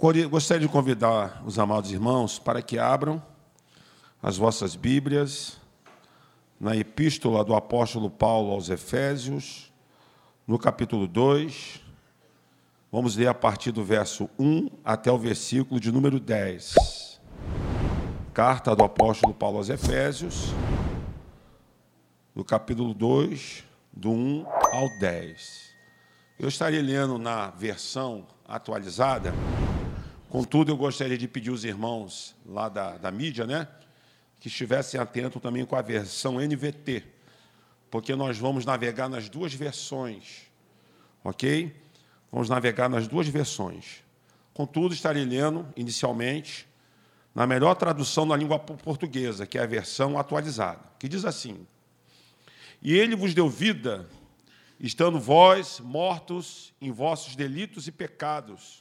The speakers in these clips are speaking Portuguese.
Gostaria de convidar os amados irmãos para que abram as vossas Bíblias na epístola do apóstolo Paulo aos Efésios, no capítulo 2. Vamos ler a partir do verso 1 até o versículo de número 10. Carta do apóstolo Paulo aos Efésios, no capítulo 2, do 1 ao 10. Eu estarei lendo na versão atualizada, contudo, eu gostaria de pedir os irmãos lá da, da mídia, né? que estivessem atentos também com a versão NVT, porque nós vamos navegar nas duas versões, ok? Vamos navegar nas duas versões. Contudo, estarei lendo, inicialmente, na melhor tradução da língua portuguesa, que é a versão atualizada, que diz assim: E ele vos deu vida, estando vós mortos em vossos delitos e pecados,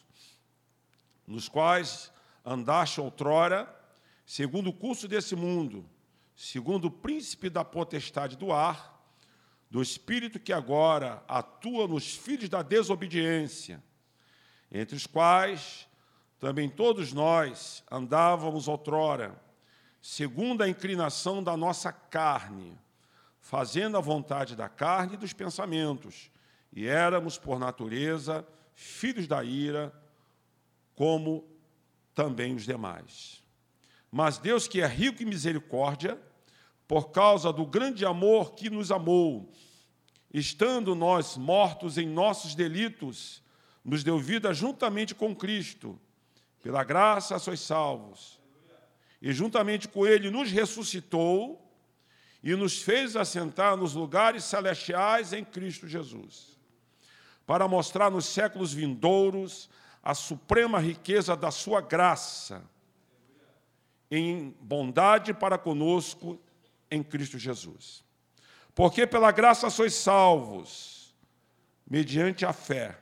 nos quais andaste outrora, segundo o curso desse mundo, segundo o príncipe da potestade do ar, do espírito que agora atua nos filhos da desobediência, entre os quais também todos nós andávamos outrora, segundo a inclinação da nossa carne, fazendo a vontade da carne e dos pensamentos, e éramos, por natureza, filhos da ira, como também os demais. Mas Deus, que é rico em misericórdia, por causa do grande amor que nos amou, estando nós mortos em nossos delitos, nos deu vida juntamente com Cristo. Pela graça sois salvos. E juntamente com Ele nos ressuscitou e nos fez assentar nos lugares celestiais em Cristo Jesus, para mostrar nos séculos vindouros a suprema riqueza da Sua graça em bondade para conosco em Cristo Jesus. Porque pela graça sois salvos, mediante a fé.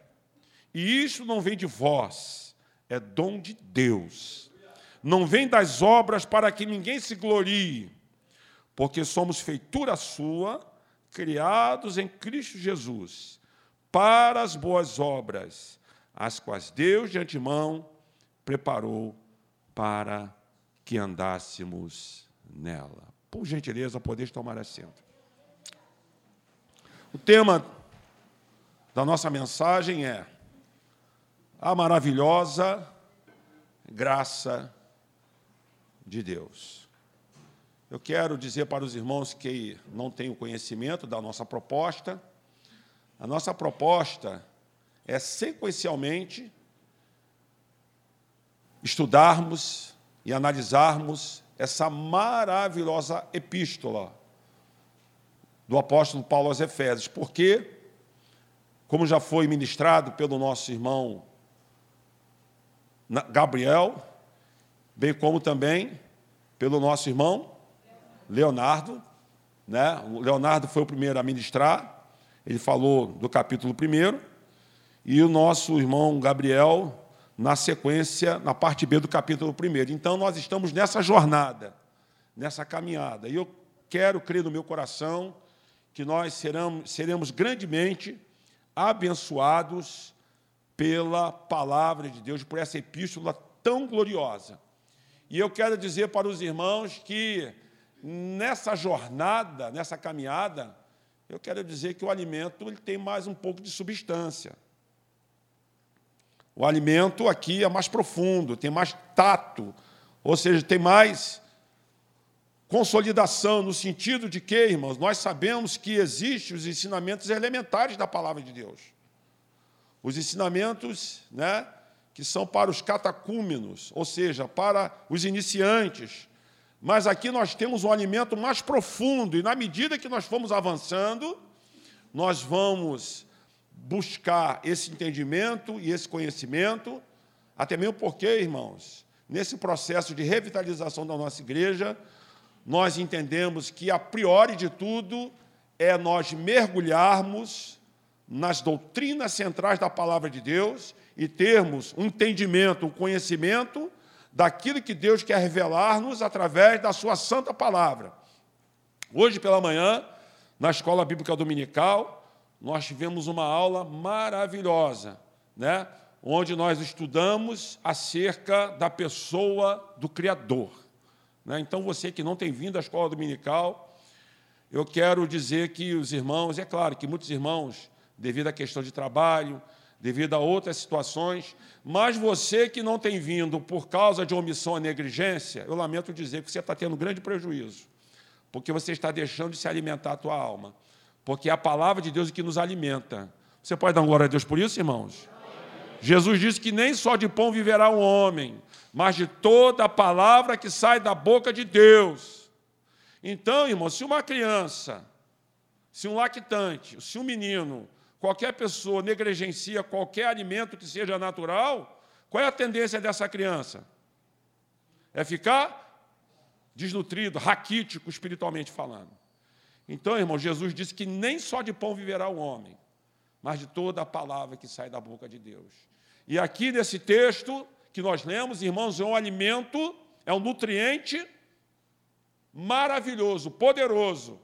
E isso não vem de vós, é dom de Deus. Não vem das obras para que ninguém se glorie, porque somos feitura sua, criados em Cristo Jesus, para as boas obras, as quais Deus de antemão preparou para que andássemos nela. Por gentileza, podeis tomar assento. O tema da nossa mensagem é a maravilhosa graça de Deus. Eu quero dizer para os irmãos que não têm o conhecimento da nossa proposta. A nossa proposta é sequencialmente estudarmos e analisarmos essa maravilhosa epístola do apóstolo Paulo aos Efésios, porque, como já foi ministrado pelo nosso irmão Gabriel, bem como também pelo nosso irmão Leonardo, né? O Leonardo foi o primeiro a ministrar, ele falou do capítulo 1, e o nosso irmão Gabriel na sequência, na parte B do capítulo 1. Então, nós estamos nessa jornada, nessa caminhada. E eu quero crer no meu coração que nós seremos, seremos grandemente abençoados pela palavra de Deus, por essa epístola tão gloriosa. E eu quero dizer para os irmãos que nessa jornada, nessa caminhada, eu quero dizer que o alimento ele tem mais um pouco de substância. O alimento aqui é mais profundo, tem mais tato, ou seja, tem mais consolidação, no sentido de que, irmãos, nós sabemos que existem os ensinamentos elementares da palavra de Deus. Os ensinamentos né, que são para os catacúmenos, ou seja, para os iniciantes. Mas aqui nós temos um alimento mais profundo, e na medida que nós formos avançando, nós vamos buscar esse entendimento e esse conhecimento, até mesmo porque, irmãos, nesse processo de revitalização da nossa igreja, nós entendemos que, a priori de tudo, é nós mergulharmos nas doutrinas centrais da palavra de Deus e termos um entendimento, um conhecimento daquilo que Deus quer revelar-nos através da sua santa palavra. Hoje pela manhã, na escola bíblica dominical, nós tivemos uma aula maravilhosa, né? onde nós estudamos acerca da pessoa do Criador. Né? Então, você que não tem vindo à escola dominical, eu quero dizer que os irmãos, é claro que muitos irmãos, devido à questão de trabalho, devido a outras situações, mas você que não tem vindo por causa de omissão ou negligência, eu lamento dizer que você está tendo grande prejuízo, porque você está deixando de se alimentar a tua alma, porque é a palavra de Deus que nos alimenta. Você pode dar glória a Deus por isso, irmãos? Jesus disse que nem só de pão viverá o um homem, mas de toda a palavra que sai da boca de Deus. Então, irmão, se uma criança, se um lactante, se um menino qualquer pessoa negligencia qualquer alimento que seja natural, qual é a tendência dessa criança? É ficar desnutrido, raquítico, espiritualmente falando. Então, irmão, Jesus disse que nem só de pão viverá o homem, mas de toda a palavra que sai da boca de Deus. E aqui nesse texto que nós lemos, irmãos, é um alimento, é um nutriente maravilhoso, poderoso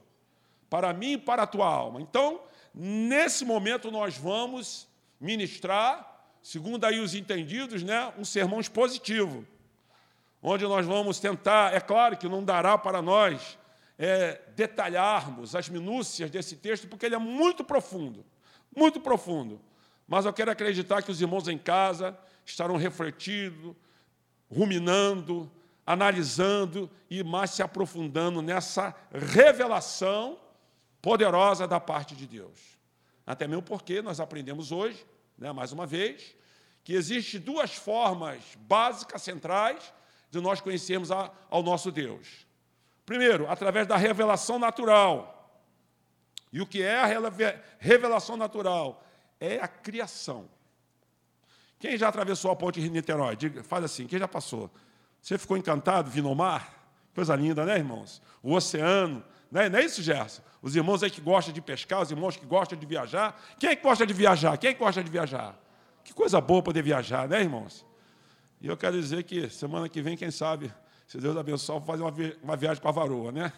para mim e para a tua alma. Então, Nesse momento nós vamos ministrar, segundo aí os entendidos, né, um sermão expositivo, onde nós vamos tentar, é claro que não dará para nós é, detalharmos as minúcias desse texto, porque ele é muito profundo, muito profundo. Mas eu quero acreditar que os irmãos em casa estarão refletindo, ruminando, analisando e mais se aprofundando nessa revelação poderosa da parte de Deus. Até mesmo porque nós aprendemos hoje, né, mais uma vez, que existem duas formas básicas, centrais, de nós conhecermos a, ao nosso Deus. Primeiro, através da revelação natural. E o que é a revelação natural? É a criação. Quem já atravessou a ponte de Niterói? Faz assim, quem já passou? Você ficou encantado vindo ao mar? Coisa linda, né, irmãos? O oceano, não é, não é isso, Gerson? Os irmãos aí que gostam de pescar, os irmãos que gostam de viajar. Quem é que gosta de viajar? Quem é que gosta de viajar? Que coisa boa poder viajar, né, irmãos? E eu quero dizer que semana que vem, quem sabe, se Deus abençoe, vou fazer uma, vi uma viagem para a varoa, né?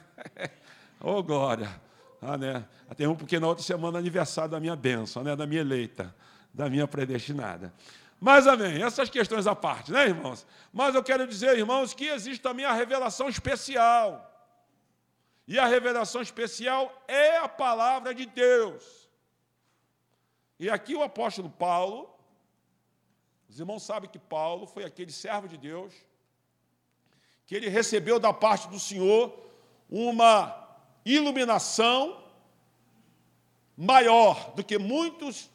Ô, oh, glória! Ah, né? Até um, porque na outra semana é aniversário da minha bênção, né? da minha eleita, da minha predestinada. Mas, amém, essas questões à parte, né, irmãos? Mas eu quero dizer, irmãos, que existe também a revelação especial. E a revelação especial é a palavra de Deus. E aqui o apóstolo Paulo, os irmãos sabem que Paulo foi aquele servo de Deus, que ele recebeu da parte do Senhor uma iluminação maior do que muitos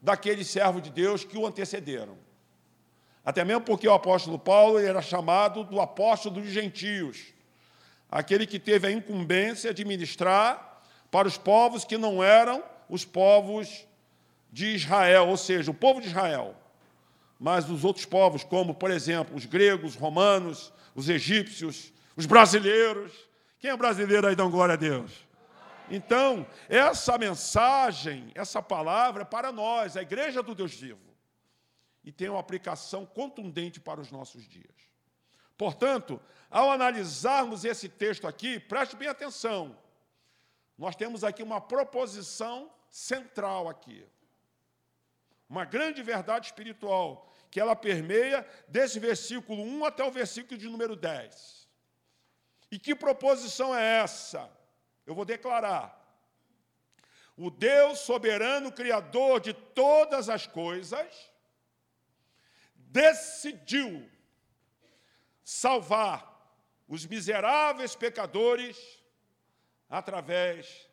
daqueles servos de Deus que o antecederam. Até mesmo porque o apóstolo Paulo era chamado do apóstolo dos gentios aquele que teve a incumbência de ministrar para os povos que não eram os povos de Israel, ou seja, o povo de Israel, mas os outros povos, como, por exemplo, os gregos, os romanos, os egípcios, os brasileiros. Quem é brasileiro aí, dá glória a Deus? Então, essa mensagem, essa palavra é para nós, a igreja do Deus vivo, e tem uma aplicação contundente para os nossos dias. Portanto, ao analisarmos esse texto aqui, preste bem atenção. Nós temos aqui uma proposição central aqui. Uma grande verdade espiritual, que ela permeia desse versículo 1 até o versículo de número 10. E que proposição é essa? Eu vou declarar. O Deus soberano, criador de todas as coisas, decidiu salvar os miseráveis pecadores através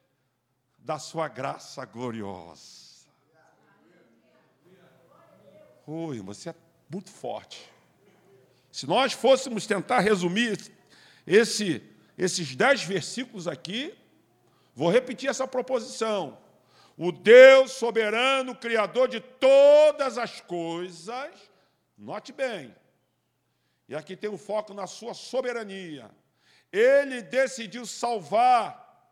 da sua graça gloriosa. Oi, você é muito forte. Se nós fôssemos tentar resumir esse, esses dez versículos aqui, vou repetir essa proposição. O Deus soberano, Criador de todas as coisas, note bem, e aqui tem o um foco na sua soberania. Ele decidiu salvar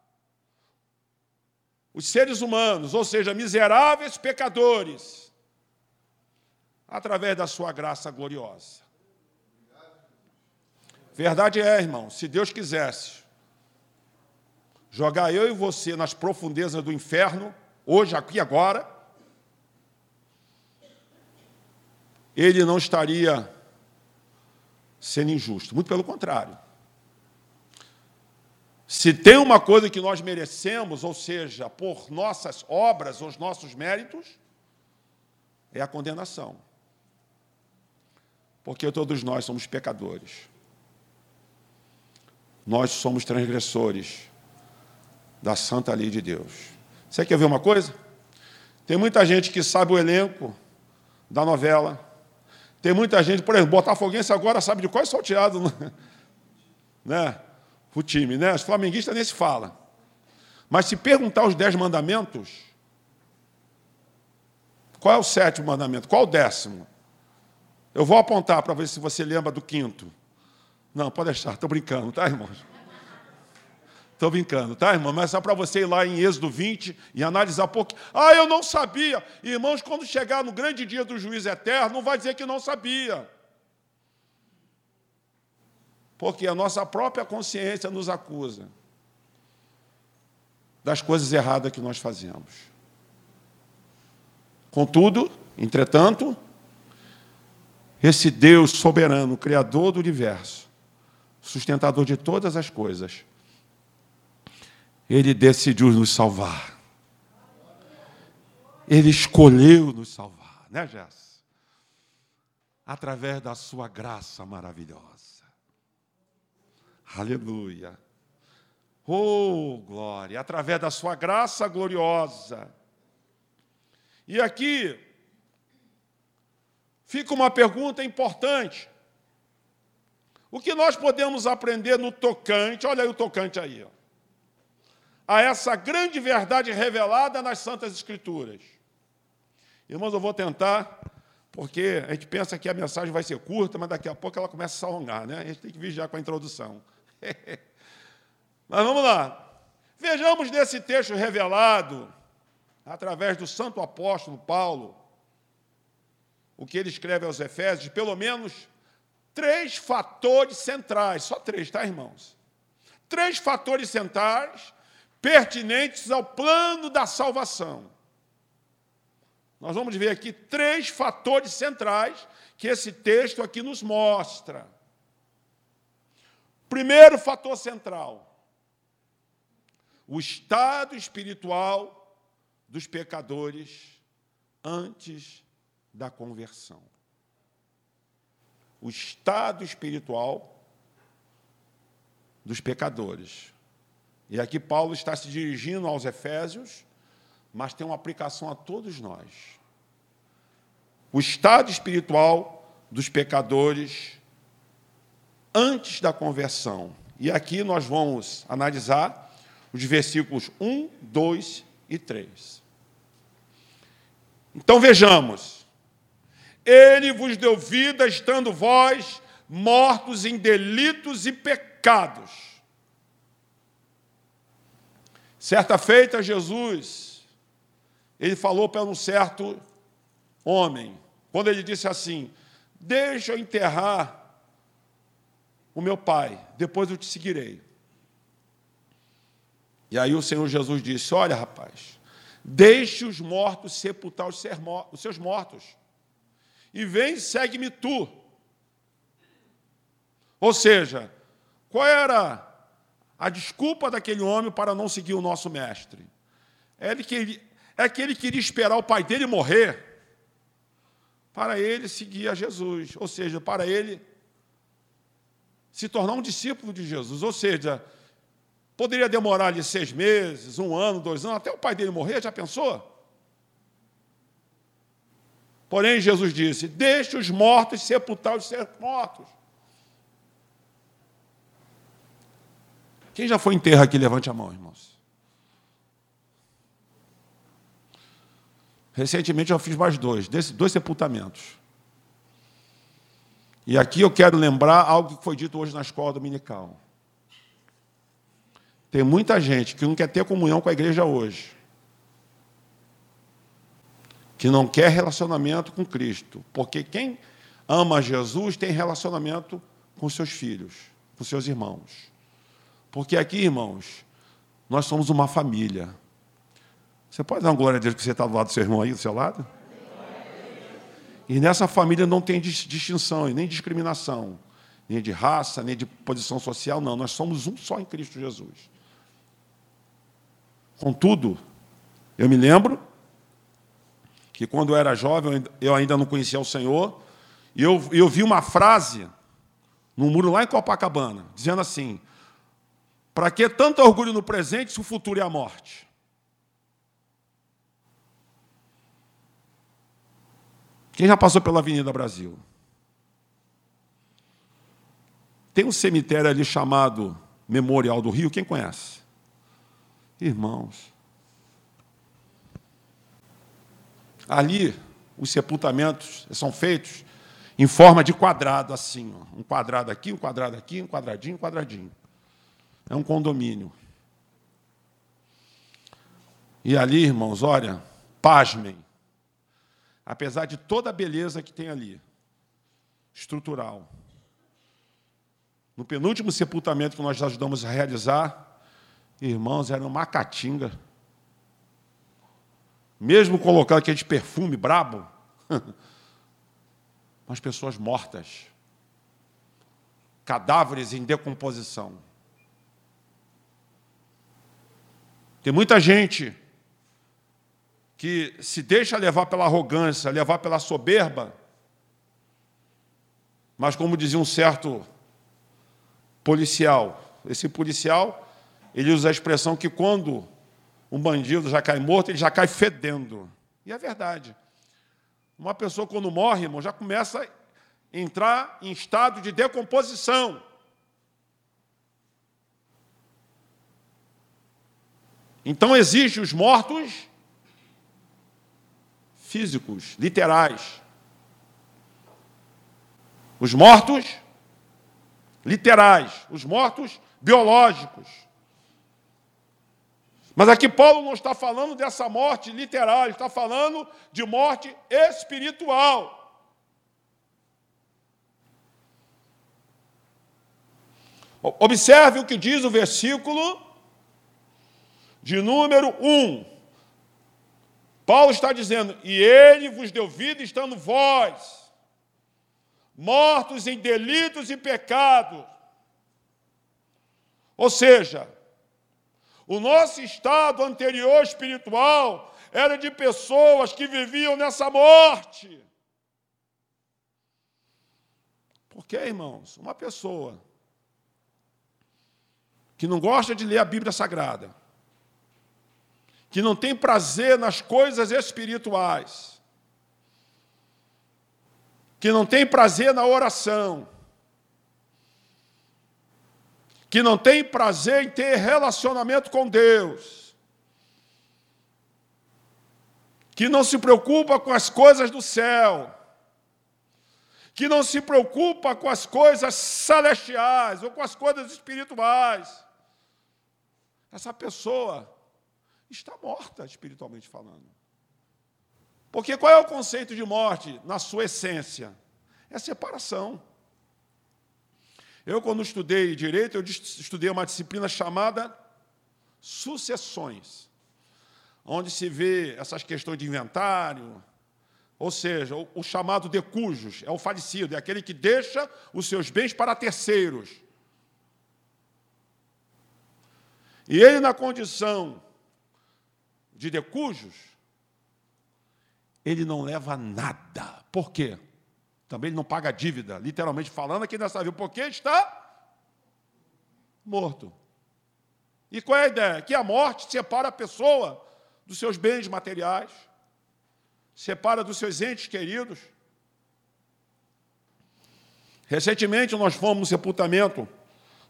os seres humanos, ou seja, miseráveis pecadores, através da sua graça gloriosa. Verdade é, irmão, se Deus quisesse jogar eu e você nas profundezas do inferno, hoje, aqui, agora, ele não estaria sendo injusto. Muito pelo contrário. Se tem uma coisa que nós merecemos, ou seja, por nossas obras, os nossos méritos, é a condenação. Porque todos nós somos pecadores. Nós somos transgressores da santa lei de Deus. Você quer ver uma coisa? Tem muita gente que sabe o elenco da novela. Tem muita gente, por exemplo, Botafoguense agora sabe de qual é salteado, né? O time, né? Os flamenguistas nem se fala. Mas se perguntar os dez mandamentos, qual é o sétimo mandamento? Qual o décimo? Eu vou apontar para ver se você lembra do quinto. Não, pode deixar, estou brincando, tá, irmãos? Estou brincando, tá, irmão? Mas é só para você ir lá em Êxodo 20 e analisar pouco. Ah, eu não sabia. Irmãos, quando chegar no grande dia do juiz eterno, não vai dizer que não sabia. Porque a nossa própria consciência nos acusa das coisas erradas que nós fazemos. Contudo, entretanto, esse Deus soberano, Criador do universo, sustentador de todas as coisas, ele decidiu nos salvar. Ele escolheu nos salvar, né, Jess? Através da sua graça maravilhosa. Aleluia. Oh, glória! Através da sua graça gloriosa. E aqui fica uma pergunta importante. O que nós podemos aprender no tocante, olha aí o tocante aí, ó a essa grande verdade revelada nas Santas Escrituras. Irmãos, eu vou tentar, porque a gente pensa que a mensagem vai ser curta, mas daqui a pouco ela começa a alongar, né? A gente tem que vigiar com a introdução. mas vamos lá. Vejamos nesse texto revelado, através do santo apóstolo Paulo, o que ele escreve aos Efésios, pelo menos três fatores centrais, só três, tá, irmãos? Três fatores centrais pertinentes ao plano da salvação. Nós vamos ver aqui três fatores centrais que esse texto aqui nos mostra. Primeiro fator central: o estado espiritual dos pecadores antes da conversão. O estado espiritual dos pecadores e aqui Paulo está se dirigindo aos Efésios, mas tem uma aplicação a todos nós. O estado espiritual dos pecadores antes da conversão. E aqui nós vamos analisar os versículos 1, 2 e 3. Então vejamos. Ele vos deu vida estando vós mortos em delitos e pecados Certa feita, Jesus, ele falou para um certo homem, quando ele disse assim: Deixa eu enterrar o meu pai, depois eu te seguirei. E aí o Senhor Jesus disse: Olha, rapaz, deixe os mortos sepultar os seus mortos, e vem segue-me tu. Ou seja, qual era a desculpa daquele homem para não seguir o nosso mestre. É, que, é que ele queria esperar o pai dele morrer para ele seguir a Jesus, ou seja, para ele se tornar um discípulo de Jesus. Ou seja, poderia demorar ali seis meses, um ano, dois anos, até o pai dele morrer, já pensou? Porém, Jesus disse: Deixe os mortos sepultar os seus mortos. Quem já foi em terra aqui, levante a mão, irmãos. Recentemente eu fiz mais dois, dois sepultamentos. E aqui eu quero lembrar algo que foi dito hoje na escola dominical. Tem muita gente que não quer ter comunhão com a igreja hoje. Que não quer relacionamento com Cristo. Porque quem ama Jesus tem relacionamento com seus filhos, com seus irmãos. Porque aqui, irmãos, nós somos uma família. Você pode dar uma glória a Deus que você está do lado do seu irmão aí, do seu lado? E nessa família não tem distinção e nem discriminação, nem de raça, nem de posição social, não. Nós somos um só em Cristo Jesus. Contudo, eu me lembro que quando eu era jovem, eu ainda não conhecia o Senhor, e eu, eu vi uma frase no muro lá em Copacabana, dizendo assim: para que tanto orgulho no presente se o futuro é a morte? Quem já passou pela Avenida Brasil? Tem um cemitério ali chamado Memorial do Rio, quem conhece? Irmãos. Ali, os sepultamentos são feitos em forma de quadrado, assim. Ó. Um quadrado aqui, um quadrado aqui, um quadradinho, um quadradinho. É um condomínio. E ali, irmãos, olha, pasmem apesar de toda a beleza que tem ali, estrutural. No penúltimo sepultamento que nós ajudamos a realizar, irmãos, era uma catinga. Mesmo colocando aquele perfume brabo, mas pessoas mortas, cadáveres em decomposição. Tem muita gente que se deixa levar pela arrogância, levar pela soberba, mas como dizia um certo policial, esse policial, ele usa a expressão que quando um bandido já cai morto, ele já cai fedendo. E é verdade. Uma pessoa, quando morre, irmão, já começa a entrar em estado de decomposição. Então exige os mortos físicos, literais. Os mortos literais, os mortos biológicos. Mas aqui Paulo não está falando dessa morte literal, ele está falando de morte espiritual. Observe o que diz o versículo de número 1. Paulo está dizendo: E ele vos deu vida estando vós, mortos em delitos e pecados. Ou seja, o nosso estado anterior espiritual era de pessoas que viviam nessa morte. Porque, irmãos, uma pessoa que não gosta de ler a Bíblia Sagrada, que não tem prazer nas coisas espirituais, que não tem prazer na oração, que não tem prazer em ter relacionamento com Deus, que não se preocupa com as coisas do céu, que não se preocupa com as coisas celestiais ou com as coisas espirituais. Essa pessoa está morta, espiritualmente falando. Porque qual é o conceito de morte na sua essência? É separação. Eu, quando estudei direito, eu estudei uma disciplina chamada sucessões, onde se vê essas questões de inventário, ou seja, o, o chamado de cujos, é o falecido, é aquele que deixa os seus bens para terceiros. E ele, na condição de decujos, ele não leva nada. Por quê? Também ele não paga dívida, literalmente falando aqui nessa vida, porque está morto. E qual é a ideia? Que a morte separa a pessoa dos seus bens materiais, separa dos seus entes queridos. Recentemente nós fomos no sepultamento,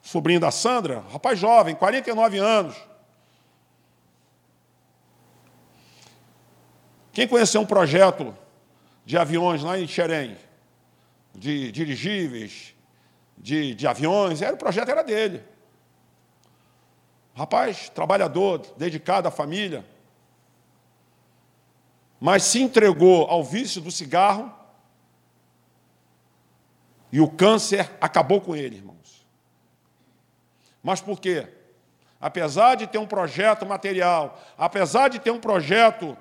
sobrinho da Sandra, rapaz jovem, 49 anos. Quem conheceu um projeto de aviões lá em Xerém, de dirigíveis, de, de aviões, era, o projeto era dele. Rapaz, trabalhador, dedicado à família, mas se entregou ao vício do cigarro e o câncer acabou com ele, irmãos. Mas por quê? Apesar de ter um projeto material, apesar de ter um projeto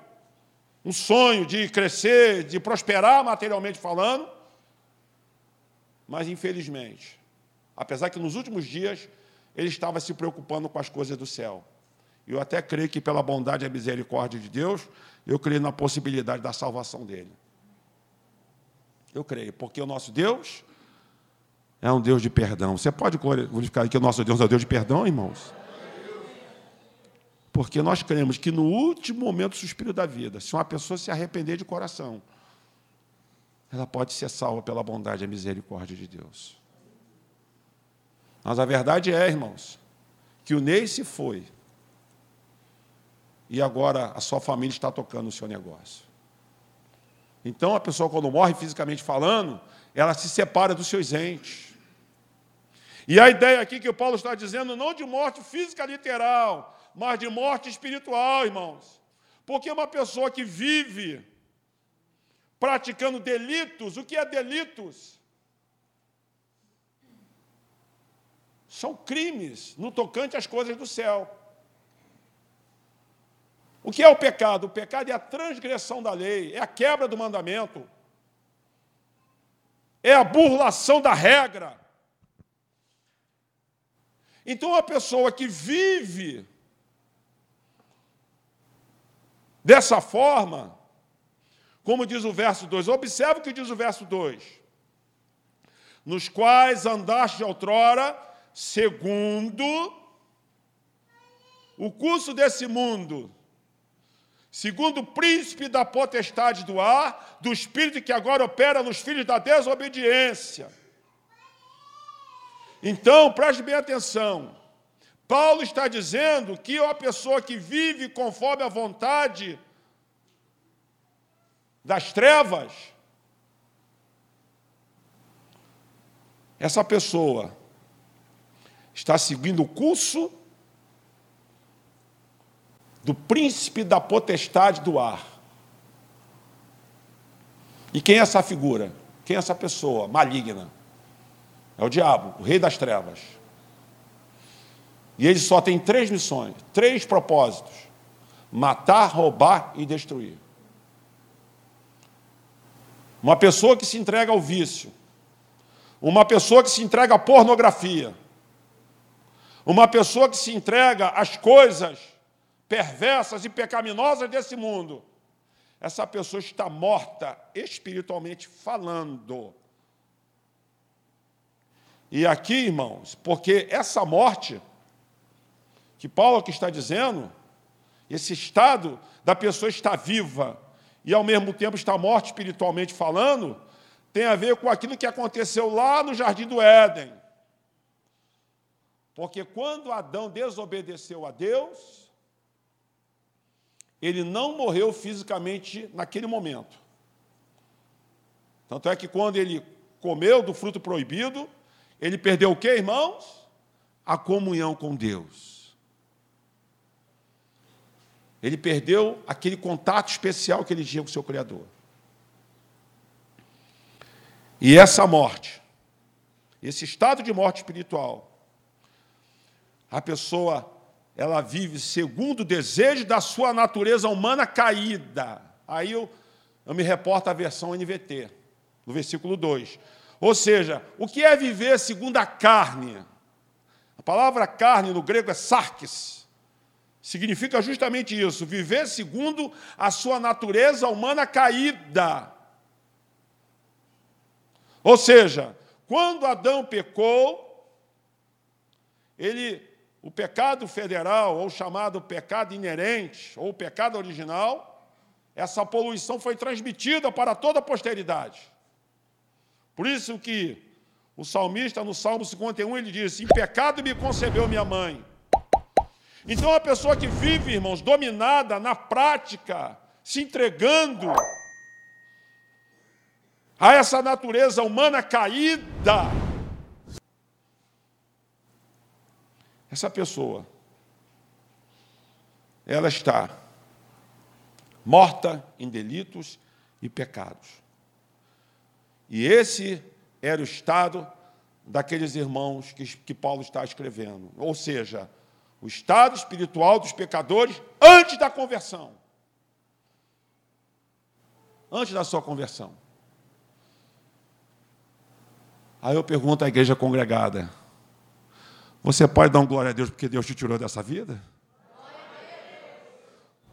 um sonho de crescer, de prosperar materialmente falando, mas infelizmente, apesar que nos últimos dias ele estava se preocupando com as coisas do céu. Eu até creio que pela bondade e misericórdia de Deus, eu creio na possibilidade da salvação dele. Eu creio, porque o nosso Deus é um Deus de perdão. Você pode glorificar que o nosso Deus é um Deus de perdão, irmãos? Porque nós cremos que no último momento do suspiro da vida, se uma pessoa se arrepender de coração, ela pode ser salva pela bondade e misericórdia de Deus. Mas a verdade é, irmãos, que o Ney se foi e agora a sua família está tocando o seu negócio. Então a pessoa, quando morre fisicamente falando, ela se separa dos seus entes. E a ideia aqui que o Paulo está dizendo, não de morte física literal, mas de morte espiritual, irmãos. Porque uma pessoa que vive praticando delitos, o que é delitos? São crimes no tocante às coisas do céu. O que é o pecado? O pecado é a transgressão da lei, é a quebra do mandamento, é a burlação da regra. Então, a pessoa que vive dessa forma, como diz o verso 2, observe o que diz o verso 2: nos quais andaste outrora, segundo o curso desse mundo, segundo o príncipe da potestade do ar, do espírito que agora opera nos filhos da desobediência. Então, preste bem atenção. Paulo está dizendo que a pessoa que vive conforme a vontade das trevas, essa pessoa está seguindo o curso do príncipe da potestade do ar. E quem é essa figura? Quem é essa pessoa maligna? É o diabo, o rei das trevas. E ele só tem três missões, três propósitos: matar, roubar e destruir. Uma pessoa que se entrega ao vício, uma pessoa que se entrega à pornografia, uma pessoa que se entrega às coisas perversas e pecaminosas desse mundo, essa pessoa está morta espiritualmente falando. E aqui, irmãos, porque essa morte, que Paulo está dizendo, esse estado da pessoa está viva e ao mesmo tempo está morta espiritualmente falando, tem a ver com aquilo que aconteceu lá no jardim do Éden. Porque quando Adão desobedeceu a Deus, ele não morreu fisicamente naquele momento. Tanto é que quando ele comeu do fruto proibido, ele perdeu o que, irmãos? A comunhão com Deus. Ele perdeu aquele contato especial que ele tinha com o seu Criador. E essa morte, esse estado de morte espiritual, a pessoa ela vive segundo o desejo da sua natureza humana caída. Aí eu, eu me reporto à versão NVT, no versículo 2. Ou seja, o que é viver segundo a carne? A palavra carne no grego é sarkis. Significa justamente isso, viver segundo a sua natureza humana caída. Ou seja, quando Adão pecou, ele o pecado federal, ou chamado pecado inerente, ou pecado original, essa poluição foi transmitida para toda a posteridade. Por isso que o salmista, no Salmo 51, ele diz: Em pecado me concebeu minha mãe. Então, a pessoa que vive, irmãos, dominada na prática, se entregando a essa natureza humana caída, Essa pessoa, ela está morta em delitos e pecados. E esse era o estado daqueles irmãos que, que Paulo está escrevendo. Ou seja, o estado espiritual dos pecadores antes da conversão. antes da sua conversão. Aí eu pergunto à igreja congregada: Você pode dar um glória a Deus porque Deus te tirou dessa vida?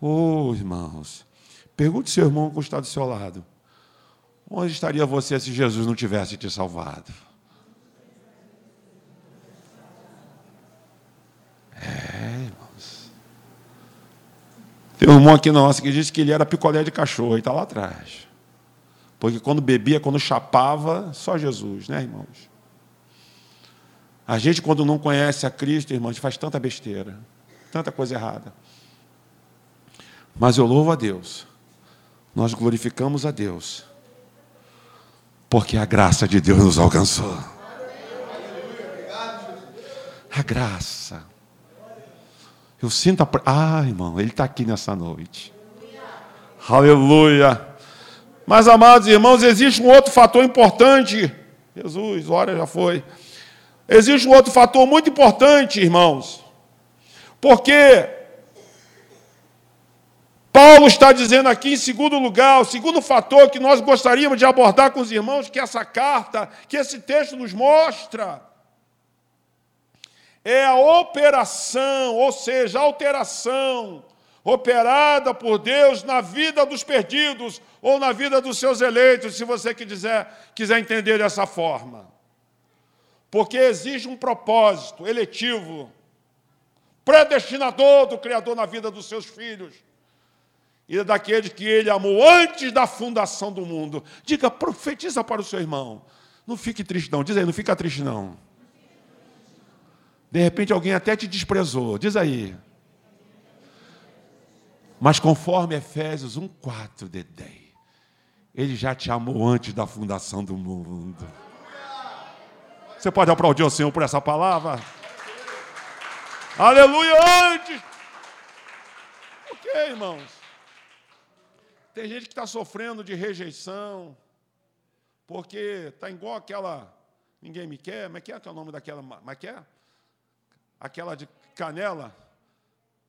Ô oh, irmãos, pergunte seu irmão que está do seu lado: Onde estaria você se Jesus não tivesse te salvado? Tem um irmão aqui nosso que disse que ele era picolé de cachorro e está lá atrás. Porque quando bebia, quando chapava, só Jesus, né, irmãos? A gente, quando não conhece a Cristo, irmãos, faz tanta besteira, tanta coisa errada. Mas eu louvo a Deus, nós glorificamos a Deus, porque a graça de Deus nos alcançou. A graça. Eu sinto a. Ah, irmão, ele está aqui nessa noite. Aleluia. Mas, amados irmãos, existe um outro fator importante. Jesus, hora já foi. Existe um outro fator muito importante, irmãos. Porque Paulo está dizendo aqui, em segundo lugar, o segundo fator que nós gostaríamos de abordar com os irmãos, que essa carta, que esse texto nos mostra, é a operação, ou seja, a alteração operada por Deus na vida dos perdidos ou na vida dos seus eleitos, se você quiser, quiser entender dessa forma. Porque existe um propósito eletivo, predestinador do Criador na vida dos seus filhos e daqueles que ele amou antes da fundação do mundo. Diga, profetiza para o seu irmão. Não fique triste, não. Diz aí, não fica triste, não. De repente alguém até te desprezou. Diz aí. Mas conforme Efésios 1,4, Dedé, ele já te amou antes da fundação do mundo. Você pode aplaudir o Senhor por essa palavra? Aleluia! Antes! Ok, irmãos? Tem gente que está sofrendo de rejeição, porque está igual aquela. Ninguém me quer, mas que é, que é o nome daquela. Mas que é? Aquela de canela.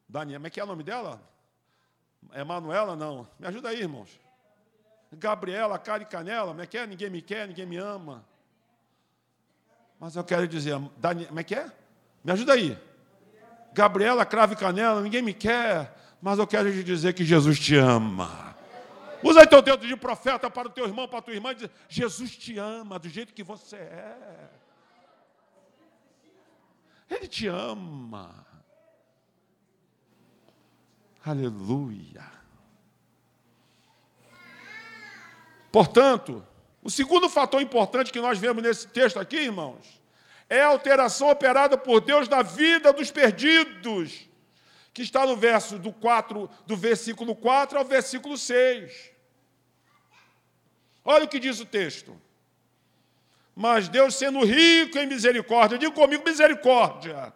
Daniela, mas que é o nome dela? É Manuela? Não. Me ajuda aí, irmãos. Gabriela, cara e canela, como é que é? Ninguém me quer, ninguém me ama. Mas eu quero dizer, Daniel, como é que é? Me ajuda aí. Gabriela, cravo e canela, ninguém me quer, mas eu quero te dizer que Jesus te ama. Usa teu dedo de profeta para o teu irmão, para a tua irmã e diz: Jesus te ama do jeito que você é. Ele te ama. Aleluia. Portanto, o segundo fator importante que nós vemos nesse texto aqui, irmãos, é a alteração operada por Deus na vida dos perdidos, que está no verso do 4, do versículo 4 ao versículo 6. Olha o que diz o texto. Mas Deus sendo rico em misericórdia, diga comigo misericórdia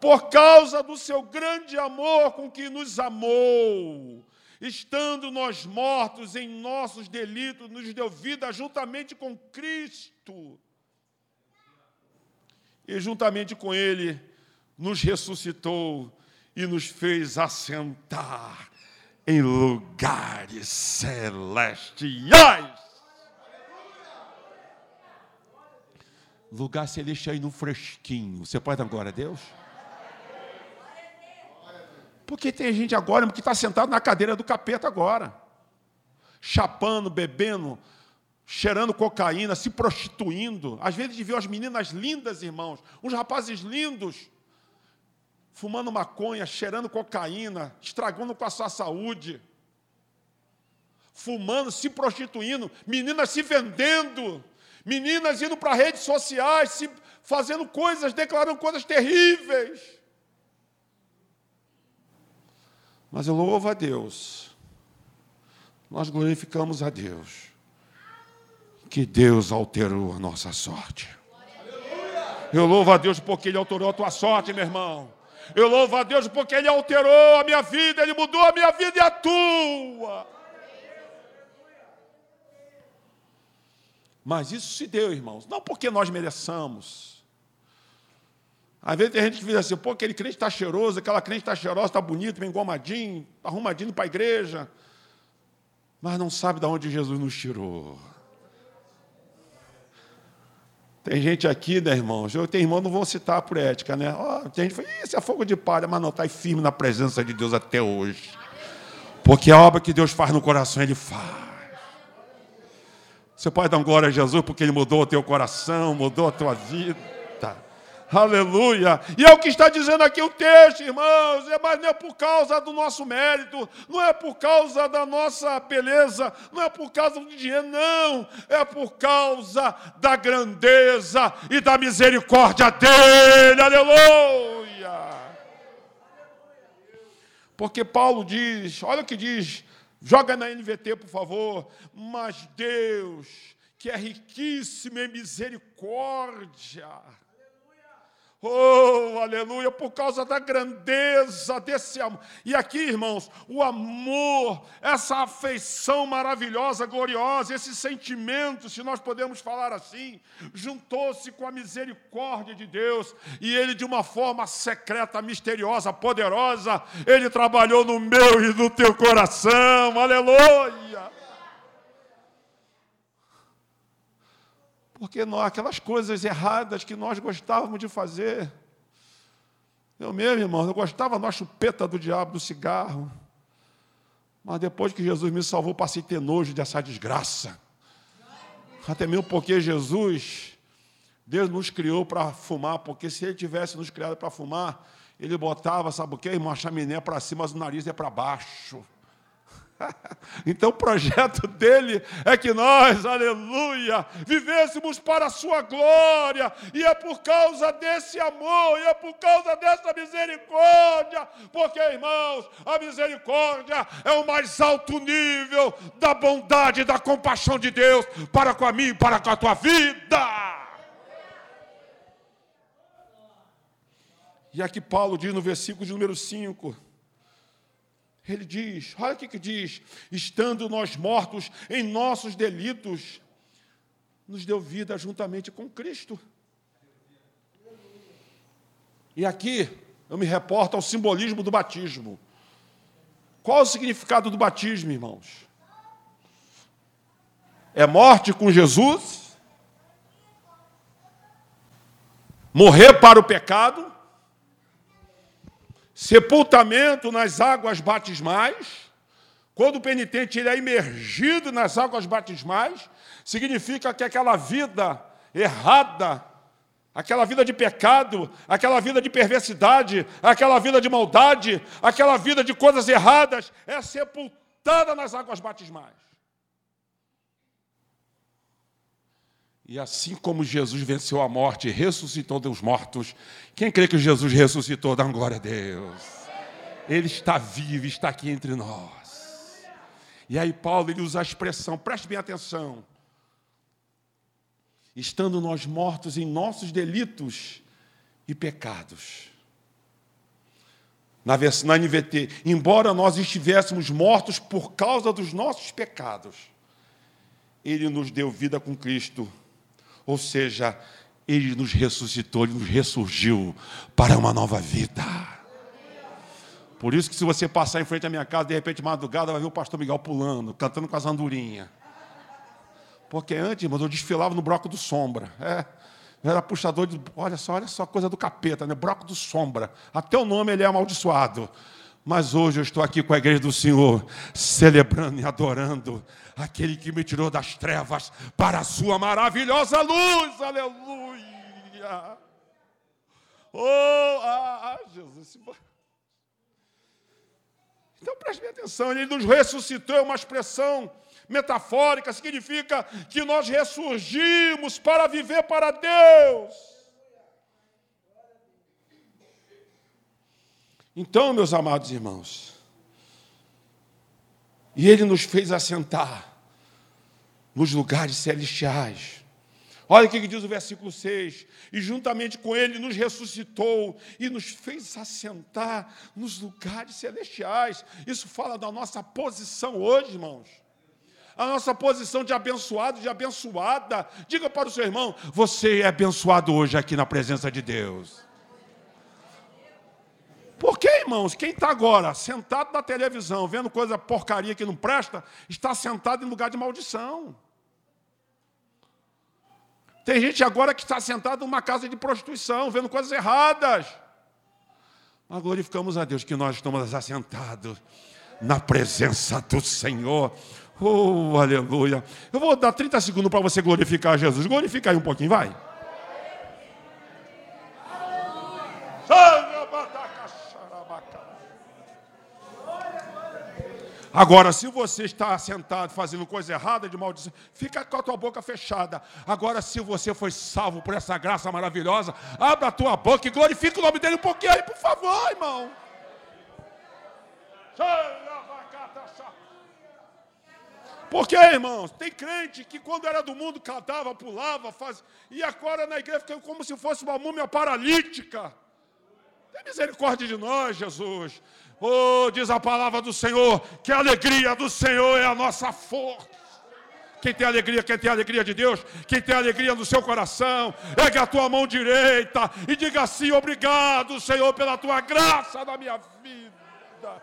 por causa do seu grande amor com que nos amou, estando nós mortos em nossos delitos, nos deu vida juntamente com Cristo. E juntamente com Ele nos ressuscitou e nos fez assentar em lugares celestiais. Lugar celestial e no fresquinho. Você pode dar glória a Deus? Porque tem gente agora que está sentado na cadeira do capeta agora, chapando, bebendo, cheirando cocaína, se prostituindo. Às vezes viu as meninas lindas, irmãos, uns rapazes lindos, fumando maconha, cheirando cocaína, estragando com a sua saúde. Fumando, se prostituindo, meninas se vendendo, meninas indo para redes sociais, se fazendo coisas, declarando coisas terríveis. Mas eu louvo a Deus. Nós glorificamos a Deus. Que Deus alterou a nossa sorte. Eu louvo a Deus porque Ele alterou a tua sorte, meu irmão. Eu louvo a Deus porque Ele alterou a minha vida, Ele mudou a minha vida e a tua. Mas isso se deu, irmãos, não porque nós mereçamos, às vezes tem gente que diz assim, pô, aquele crente está cheiroso, aquela crente está cheirosa, está bonito, bem engomadinho, arrumadinho para a igreja. mas não sabe de onde Jesus nos tirou. Tem gente aqui, né, irmãos? Eu tenho irmão, não vou citar por ética, né? Oh, tem gente que fala, isso é fogo de palha, mas não, está firme na presença de Deus até hoje. Porque a obra que Deus faz no coração, Ele faz. Você pode dar glória a Jesus porque Ele mudou o teu coração, mudou a tua vida. Aleluia. E é o que está dizendo aqui o texto, irmãos. É, mas não é por causa do nosso mérito, não é por causa da nossa beleza, não é por causa do dinheiro, não. É por causa da grandeza e da misericórdia dele. Aleluia. Porque Paulo diz, olha o que diz, joga na NVT, por favor. Mas Deus, que é riquíssimo em misericórdia Oh, aleluia, por causa da grandeza desse amor. E aqui, irmãos, o amor, essa afeição maravilhosa, gloriosa, esse sentimento, se nós podemos falar assim, juntou-se com a misericórdia de Deus e ele, de uma forma secreta, misteriosa, poderosa, ele trabalhou no meu e no teu coração. Aleluia. Porque nós, aquelas coisas erradas que nós gostávamos de fazer. Eu mesmo, irmão, eu gostava da chupeta do diabo, do cigarro. Mas depois que Jesus me salvou, passei a ter nojo dessa desgraça. Até mesmo porque Jesus, Deus nos criou para fumar, porque se Ele tivesse nos criado para fumar, Ele botava, sabe o quê, irmão, a chaminé para cima, mas o nariz é para baixo. Então o projeto dele é que nós, aleluia, vivêssemos para a sua glória, e é por causa desse amor, e é por causa dessa misericórdia, porque, irmãos, a misericórdia é o mais alto nível da bondade da compaixão de Deus para com a mim, para com a tua vida. E aqui Paulo diz no versículo de número 5 ele diz: olha o que, que diz: estando nós mortos em nossos delitos, nos deu vida juntamente com Cristo. E aqui eu me reporto ao simbolismo do batismo. Qual o significado do batismo, irmãos? É morte com Jesus, morrer para o pecado sepultamento nas águas batismais. Quando o penitente ele é imergido nas águas batismais, significa que aquela vida errada, aquela vida de pecado, aquela vida de perversidade, aquela vida de maldade, aquela vida de coisas erradas, é sepultada nas águas batismais. E assim como Jesus venceu a morte e ressuscitou dos mortos, quem crê que Jesus ressuscitou, dá glória a Deus. Ele está vivo, está aqui entre nós. E aí Paulo ele usa a expressão, preste bem atenção. Estando nós mortos em nossos delitos e pecados. Na, na NVT, embora nós estivéssemos mortos por causa dos nossos pecados, Ele nos deu vida com Cristo ou seja, ele nos ressuscitou, ele nos ressurgiu para uma nova vida. Por isso que se você passar em frente à minha casa, de repente, madrugada, vai ver o pastor Miguel pulando, cantando com as andorinhas. Porque antes, irmãos, eu desfilava no broco do sombra. É, eu era puxador de. Olha só, olha só, coisa do capeta, né? Broco do sombra. Até o nome ele é amaldiçoado. Mas hoje eu estou aqui com a igreja do Senhor, celebrando e adorando aquele que me tirou das trevas para a sua maravilhosa luz. Aleluia. Oh, ah, ah Jesus. Então preste atenção, ele nos ressuscitou, é uma expressão metafórica, significa que nós ressurgimos para viver para Deus. Então, meus amados irmãos, e Ele nos fez assentar nos lugares celestiais. Olha o que diz o versículo 6: E juntamente com Ele nos ressuscitou e nos fez assentar nos lugares celestiais. Isso fala da nossa posição hoje, irmãos. A nossa posição de abençoado, de abençoada. Diga para o seu irmão: você é abençoado hoje aqui na presença de Deus. Irmãos, quem está agora sentado na televisão, vendo coisa porcaria que não presta, está sentado em lugar de maldição. Tem gente agora que está sentado numa casa de prostituição, vendo coisas erradas. Mas glorificamos a Deus que nós estamos assentados na presença do Senhor. Oh, aleluia. Eu vou dar 30 segundos para você glorificar Jesus. Glorifica aí um pouquinho, vai. Agora, se você está sentado fazendo coisa errada de maldição, fica com a tua boca fechada. Agora, se você foi salvo por essa graça maravilhosa, abra a tua boca e glorifica o nome dele um pouquinho aí, por favor, irmão. Porque, irmãos, tem crente que quando era do mundo cantava, pulava, faz, e agora na igreja fica como se fosse uma múmia paralítica. Tem misericórdia de nós, Jesus. Oh, diz a palavra do Senhor, que a alegria do Senhor é a nossa força. Quem tem alegria, quem tem alegria de Deus, quem tem alegria no seu coração, ergue a tua mão direita e diga assim: obrigado, Senhor, pela tua graça na minha vida.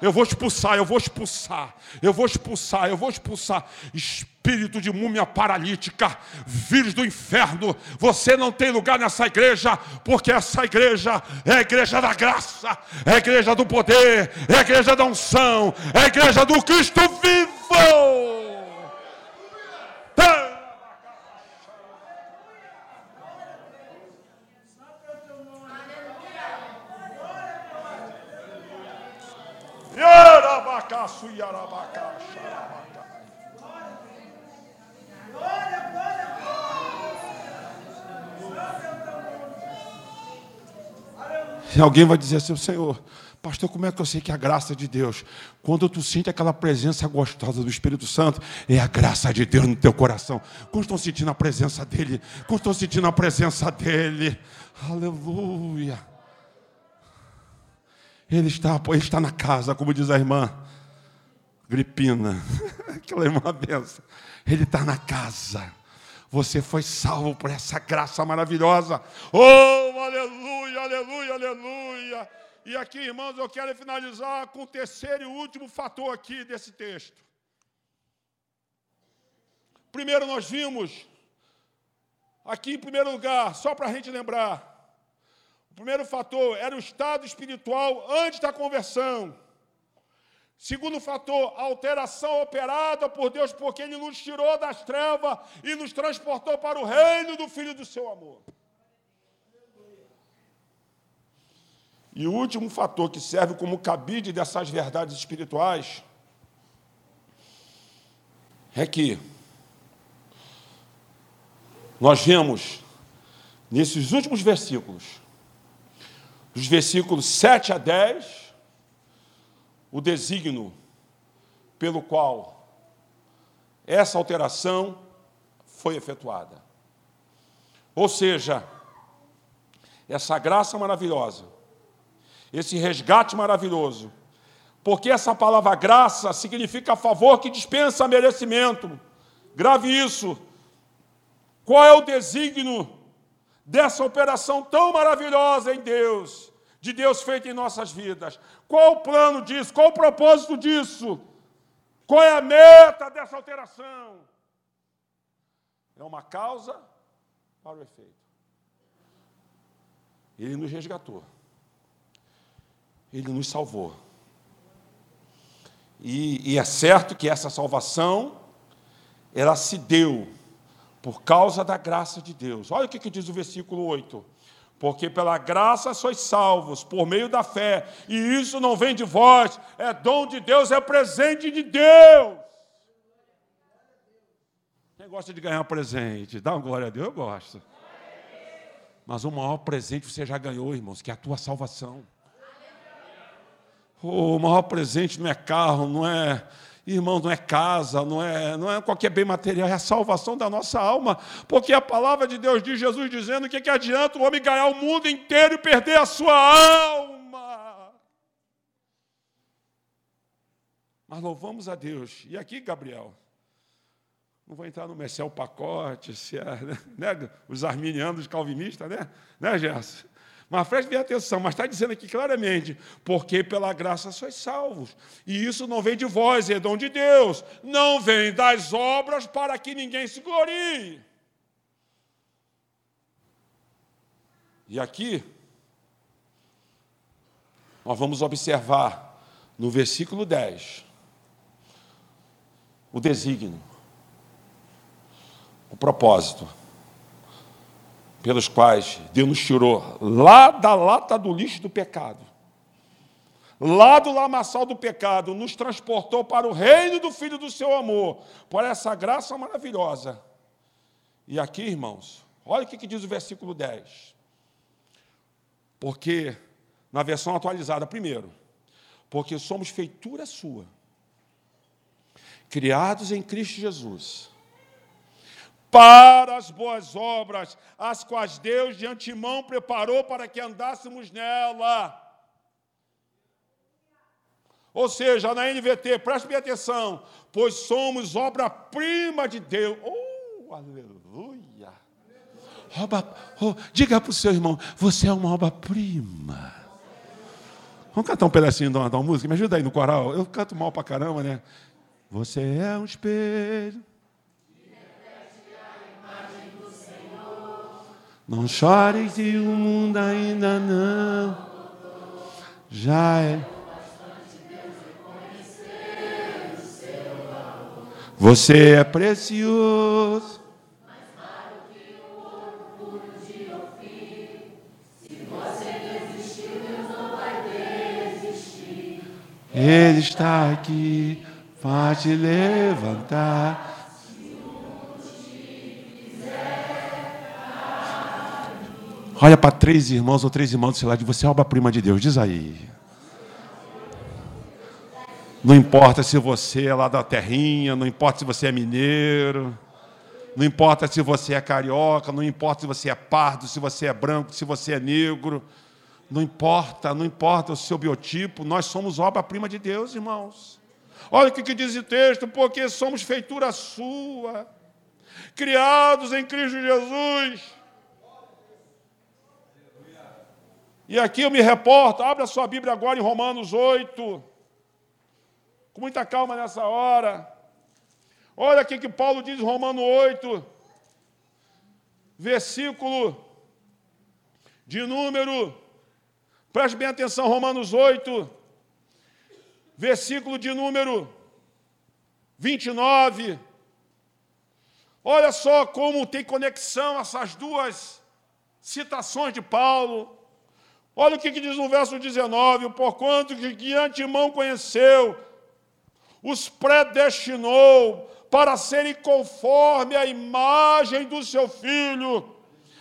Eu vou expulsar, eu vou expulsar, eu vou expulsar, eu vou expulsar. Espírito de múmia paralítica, vírus do inferno, você não tem lugar nessa igreja, porque essa igreja é a igreja da graça, é a igreja do poder, é a igreja da unção, é a igreja do Cristo vivo. Glória. Alguém vai dizer assim, Senhor, pastor, como é que eu sei que é a graça de Deus? Quando tu sente aquela presença gostosa do Espírito Santo, é a graça de Deus no teu coração. Quando estão sentindo a presença dEle? Quando estão sentindo a presença dEle? Aleluia. Ele está, ele está na casa, como diz a irmã Gripina. Aquela irmã benção. Ele está na casa. Você foi salvo por essa graça maravilhosa. Oh, aleluia, aleluia, aleluia. E aqui, irmãos, eu quero finalizar com o terceiro e último fator aqui desse texto. Primeiro, nós vimos, aqui em primeiro lugar, só para a gente lembrar, o primeiro fator era o estado espiritual antes da conversão. Segundo fator, a alteração operada por Deus, porque Ele nos tirou das trevas e nos transportou para o reino do Filho do seu amor. E o último fator que serve como cabide dessas verdades espirituais é que nós vemos nesses últimos versículos dos versículos 7 a 10, o desígnio pelo qual essa alteração foi efetuada. Ou seja, essa graça maravilhosa, esse resgate maravilhoso, porque essa palavra graça significa favor que dispensa merecimento. Grave isso. Qual é o desígnio dessa operação tão maravilhosa em Deus, de Deus feita em nossas vidas. Qual o plano disso? Qual o propósito disso? Qual é a meta dessa alteração? É uma causa para o efeito. Ele nos resgatou. Ele nos salvou. E, e é certo que essa salvação, ela se deu por causa da graça de Deus. Olha o que, diz o versículo 8. Porque pela graça sois salvos, por meio da fé, e isso não vem de vós, é dom de Deus, é presente de Deus. Quem gosta de ganhar presente? Dá uma glória a Deus, eu gosto. Mas o maior presente você já ganhou, irmãos, que é a tua salvação. O maior presente não é carro, não é Irmão, não é casa, não é, não é qualquer bem material, é a salvação da nossa alma. Porque a palavra de Deus diz, Jesus dizendo, que, que adianta o homem ganhar o mundo inteiro e perder a sua alma. Mas louvamos a Deus. E aqui, Gabriel, não vou entrar no Messel Pacote, se é, né, os arminianos calvinistas, né? Né, Gerson? Mas preste bem atenção, mas está dizendo aqui claramente, porque pela graça sois salvos. E isso não vem de vós, é dom de Deus. Não vem das obras para que ninguém se glorie. E aqui, nós vamos observar no versículo 10 o desígnio, o propósito pelos quais Deus nos tirou lá da lata do lixo do pecado, lá do lamaçal do pecado, nos transportou para o reino do Filho do seu amor, por essa graça maravilhosa. E aqui, irmãos, olha o que diz o versículo 10. Porque, na versão atualizada, primeiro, porque somos feitura sua, criados em Cristo Jesus para as boas obras, as quais Deus de antemão preparou para que andássemos nela. Ou seja, na NVT, preste bem atenção, pois somos obra-prima de Deus. Oh, aleluia! Obra, oh, diga para o seu irmão, você é uma obra-prima. Vamos cantar um pedacinho de uma, de uma música? Me ajuda aí no coral. Eu canto mal para caramba, né? Você é um espelho Não chores e o mundo ainda não. Já é. Você é precioso. Ele está aqui para te levantar. Olha para três irmãos ou três irmãos do seu lado, você é obra-prima de Deus, diz aí. Não importa se você é lá da terrinha, não importa se você é mineiro, não importa se você é carioca, não importa se você é pardo, se você é branco, se você é negro, não importa, não importa o seu biotipo, nós somos obra-prima de Deus, irmãos. Olha o que diz o texto, porque somos feitura sua, criados em Cristo Jesus E aqui eu me reporto, abre a sua Bíblia agora em Romanos 8. Com muita calma nessa hora. Olha aqui que Paulo diz em Romanos 8, versículo de número, preste bem atenção, Romanos 8, versículo de número 29. Olha só como tem conexão essas duas citações de Paulo. Olha o que, diz no verso 19: porquanto que de antemão conheceu, os predestinou para serem conforme a imagem do seu filho,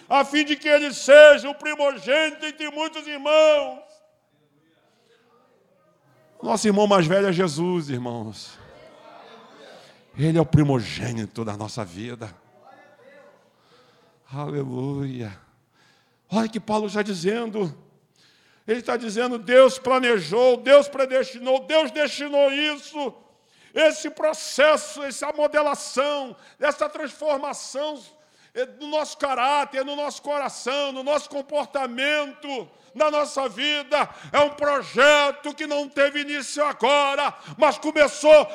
a fim de que ele seja o primogênito entre muitos irmãos. Nosso irmão mais velho é Jesus, irmãos. Ele é o primogênito da nossa vida. Aleluia. Olha que Paulo está dizendo. Ele está dizendo: Deus planejou, Deus predestinou, Deus destinou isso. Esse processo, essa modelação, essa transformação no nosso caráter, no nosso coração, no nosso comportamento, na nossa vida, é um projeto que não teve início agora, mas começou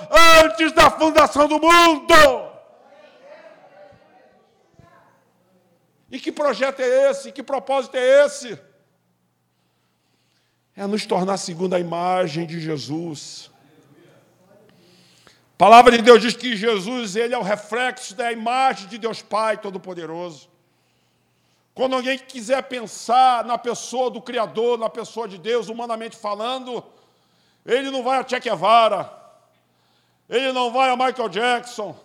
antes da fundação do mundo. E que projeto é esse? Que propósito é esse? É nos tornar segundo a imagem de Jesus. A palavra de Deus diz que Jesus ele é o reflexo da imagem de Deus Pai Todo-Poderoso. Quando alguém quiser pensar na pessoa do Criador, na pessoa de Deus, humanamente falando, ele não vai a Che Guevara, ele não vai a Michael Jackson,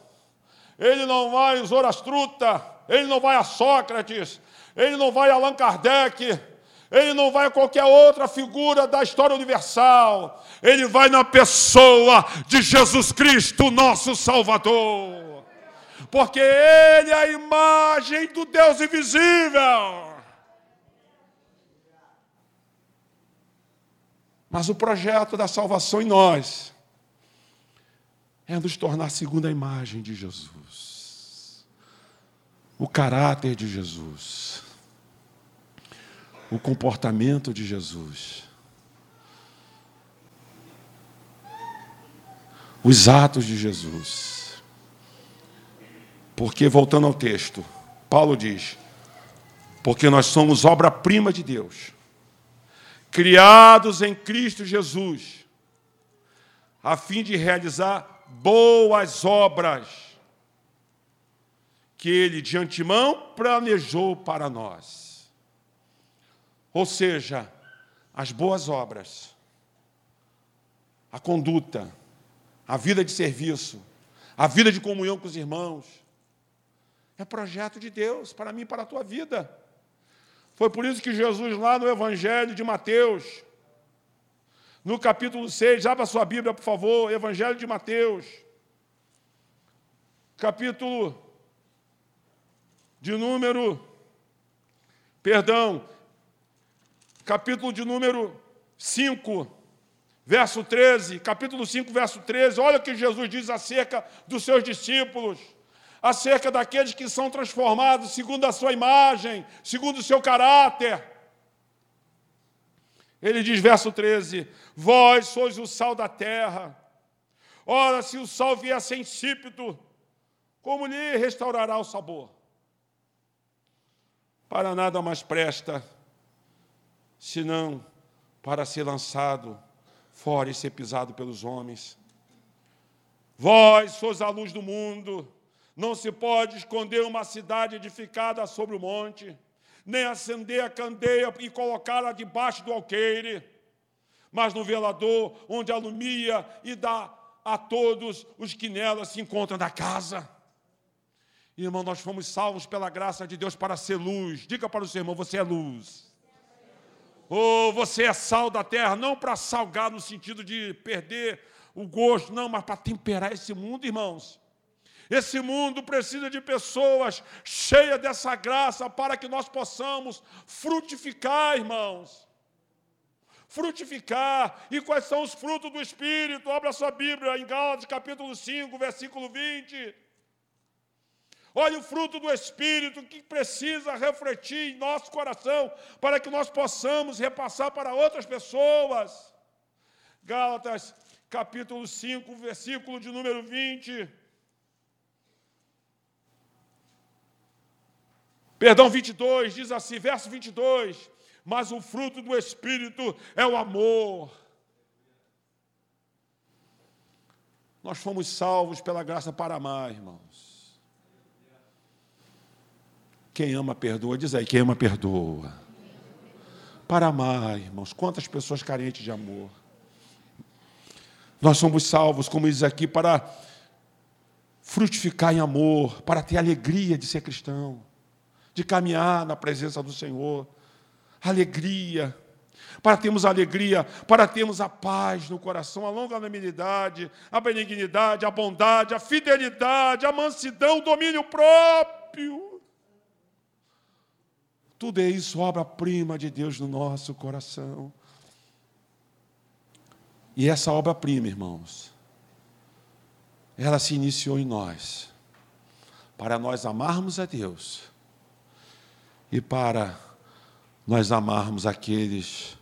ele não vai a Zorastruta, ele não vai a Sócrates, ele não vai a Allan Kardec, ele não vai a qualquer outra figura da história universal. Ele vai na pessoa de Jesus Cristo, nosso Salvador. Porque Ele é a imagem do Deus invisível. Mas o projeto da salvação em nós é nos tornar segundo a imagem de Jesus, o caráter de Jesus o comportamento de Jesus. Os atos de Jesus. Porque, voltando ao texto, Paulo diz: porque nós somos obra-prima de Deus, criados em Cristo Jesus, a fim de realizar boas obras que Ele de antemão planejou para nós. Ou seja, as boas obras, a conduta, a vida de serviço, a vida de comunhão com os irmãos, é projeto de Deus para mim e para a tua vida. Foi por isso que Jesus, lá no Evangelho de Mateus, no capítulo 6, abra sua Bíblia, por favor, Evangelho de Mateus, capítulo de número, perdão, capítulo de número 5, verso 13, capítulo 5, verso 13, olha o que Jesus diz acerca dos seus discípulos acerca daqueles que são transformados segundo a sua imagem, segundo o seu caráter. Ele diz, verso 13: Vós sois o sal da terra. Ora, se o sal ser insípido, como lhe restaurará o sabor? Para nada mais presta, senão para ser lançado fora e ser pisado pelos homens. Vós sois a luz do mundo. Não se pode esconder uma cidade edificada sobre o monte, nem acender a candeia e colocá-la debaixo do alqueire, mas no velador, onde alumia e dá a todos os que nela se encontram na casa. Irmão, nós fomos salvos pela graça de Deus para ser luz. Diga para o seu irmão: você é luz. Ou você é sal da terra, não para salgar no sentido de perder o gosto, não, mas para temperar esse mundo, irmãos. Esse mundo precisa de pessoas cheias dessa graça para que nós possamos frutificar, irmãos. Frutificar. E quais são os frutos do Espírito? Abra sua Bíblia em Gálatas capítulo 5, versículo 20. Olha o fruto do Espírito que precisa refletir em nosso coração para que nós possamos repassar para outras pessoas. Gálatas capítulo 5, versículo de número 20. Perdão, 22, diz assim, verso 22. Mas o fruto do Espírito é o amor. Nós fomos salvos pela graça para amar, irmãos. Quem ama, perdoa. Diz aí, quem ama, perdoa. Para amar, irmãos. Quantas pessoas carentes de amor. Nós somos salvos, como diz aqui, para frutificar em amor, para ter alegria de ser cristão de caminhar na presença do Senhor. Alegria. Para termos alegria, para termos a paz no coração, a longanimidade, a benignidade, a bondade, a fidelidade, a mansidão, o domínio próprio. Tudo é isso, obra-prima de Deus no nosso coração. E essa obra-prima, irmãos, ela se iniciou em nós, para nós amarmos a Deus e para nós amarmos aqueles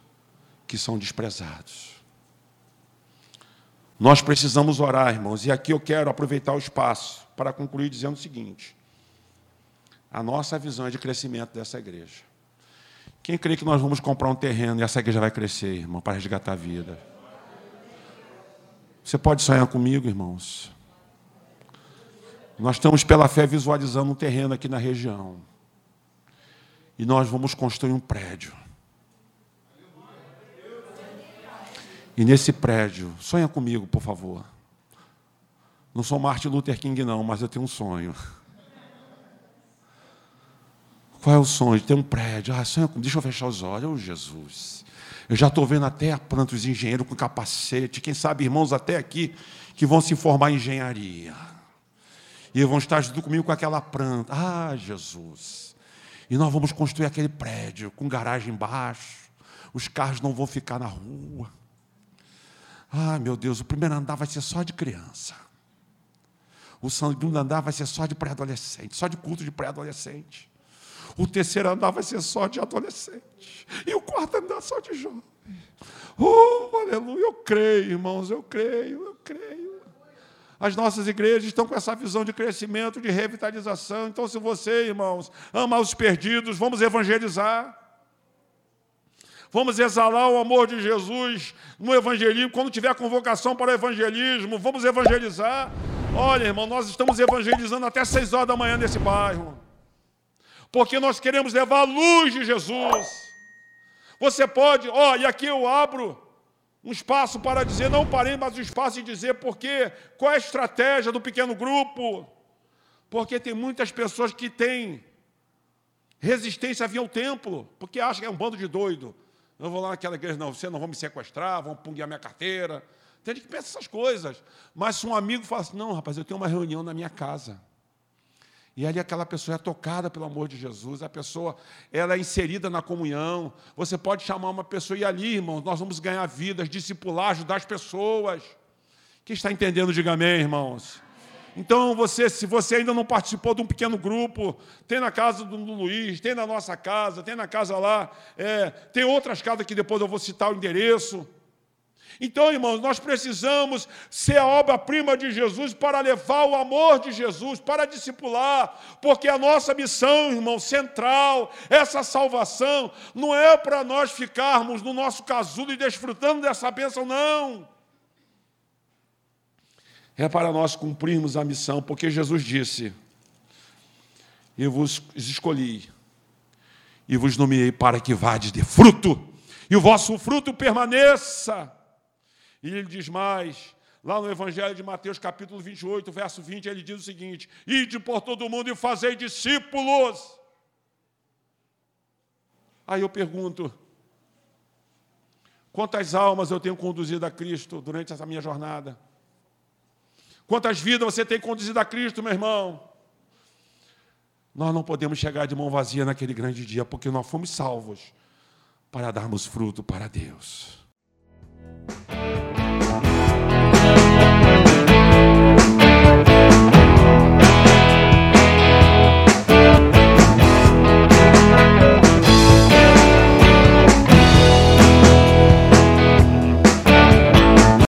que são desprezados. Nós precisamos orar, irmãos, e aqui eu quero aproveitar o espaço para concluir dizendo o seguinte: a nossa visão é de crescimento dessa igreja. Quem crê que nós vamos comprar um terreno e essa igreja vai crescer, irmão, para resgatar a vida? Você pode sonhar comigo, irmãos? Nós estamos, pela fé, visualizando um terreno aqui na região e nós vamos construir um prédio. E nesse prédio, sonha comigo, por favor. Não sou Martin Luther King, não, mas eu tenho um sonho. Qual é o sonho? Ter um prédio. Ah, comigo. Deixa eu fechar os olhos. Oh, Jesus. Eu já estou vendo até a planta os engenheiros com capacete. Quem sabe irmãos até aqui que vão se formar em engenharia. E vão estar junto comigo com aquela planta. Ah, Jesus. E nós vamos construir aquele prédio com garagem embaixo. Os carros não vão ficar na rua. Ah, meu Deus, o primeiro andar vai ser só de criança. O segundo andar vai ser só de pré-adolescente, só de culto de pré-adolescente. O terceiro andar vai ser só de adolescente. E o quarto andar só de jovem. Oh, aleluia. Eu creio, irmãos, eu creio, eu creio. As nossas igrejas estão com essa visão de crescimento, de revitalização. Então, se você, irmãos, ama os perdidos, vamos evangelizar. Vamos exalar o amor de Jesus no evangelismo. Quando tiver convocação para o evangelismo, vamos evangelizar. Olha, irmão, nós estamos evangelizando até seis horas da manhã nesse bairro. Porque nós queremos levar a luz de Jesus. Você pode, ó, e aqui eu abro um espaço para dizer, não parei, mas um espaço de dizer porque, qual é a estratégia do pequeno grupo? Porque tem muitas pessoas que têm resistência a vir ao templo, porque acham que é um bando de doido. Eu vou lá naquela igreja, não, você não vão me sequestrar, vão punguear minha carteira. Tem gente que pensa essas coisas. Mas se um amigo fala assim, não, rapaz, eu tenho uma reunião na minha casa. E ali aquela pessoa é tocada pelo amor de Jesus, a pessoa ela é inserida na comunhão. Você pode chamar uma pessoa e ali, irmãos, nós vamos ganhar vidas, discipular, ajudar as pessoas. Quem está entendendo, diga amém, irmãos. Então, você, se você ainda não participou de um pequeno grupo, tem na casa do Luiz, tem na nossa casa, tem na casa lá, é, tem outras casas que depois eu vou citar o endereço. Então, irmãos, nós precisamos ser a obra-prima de Jesus para levar o amor de Jesus, para discipular, porque a nossa missão, irmão, central, essa salvação, não é para nós ficarmos no nosso casulo e desfrutando dessa bênção, não. É para nós cumprirmos a missão, porque Jesus disse: Eu vos escolhi e vos nomeei para que vades de fruto, e o vosso fruto permaneça e ele diz mais, lá no Evangelho de Mateus, capítulo 28, verso 20, ele diz o seguinte: Ide por todo mundo e fazei discípulos. Aí eu pergunto: quantas almas eu tenho conduzido a Cristo durante essa minha jornada? Quantas vidas você tem conduzido a Cristo, meu irmão? Nós não podemos chegar de mão vazia naquele grande dia, porque nós fomos salvos para darmos fruto para Deus. Bye.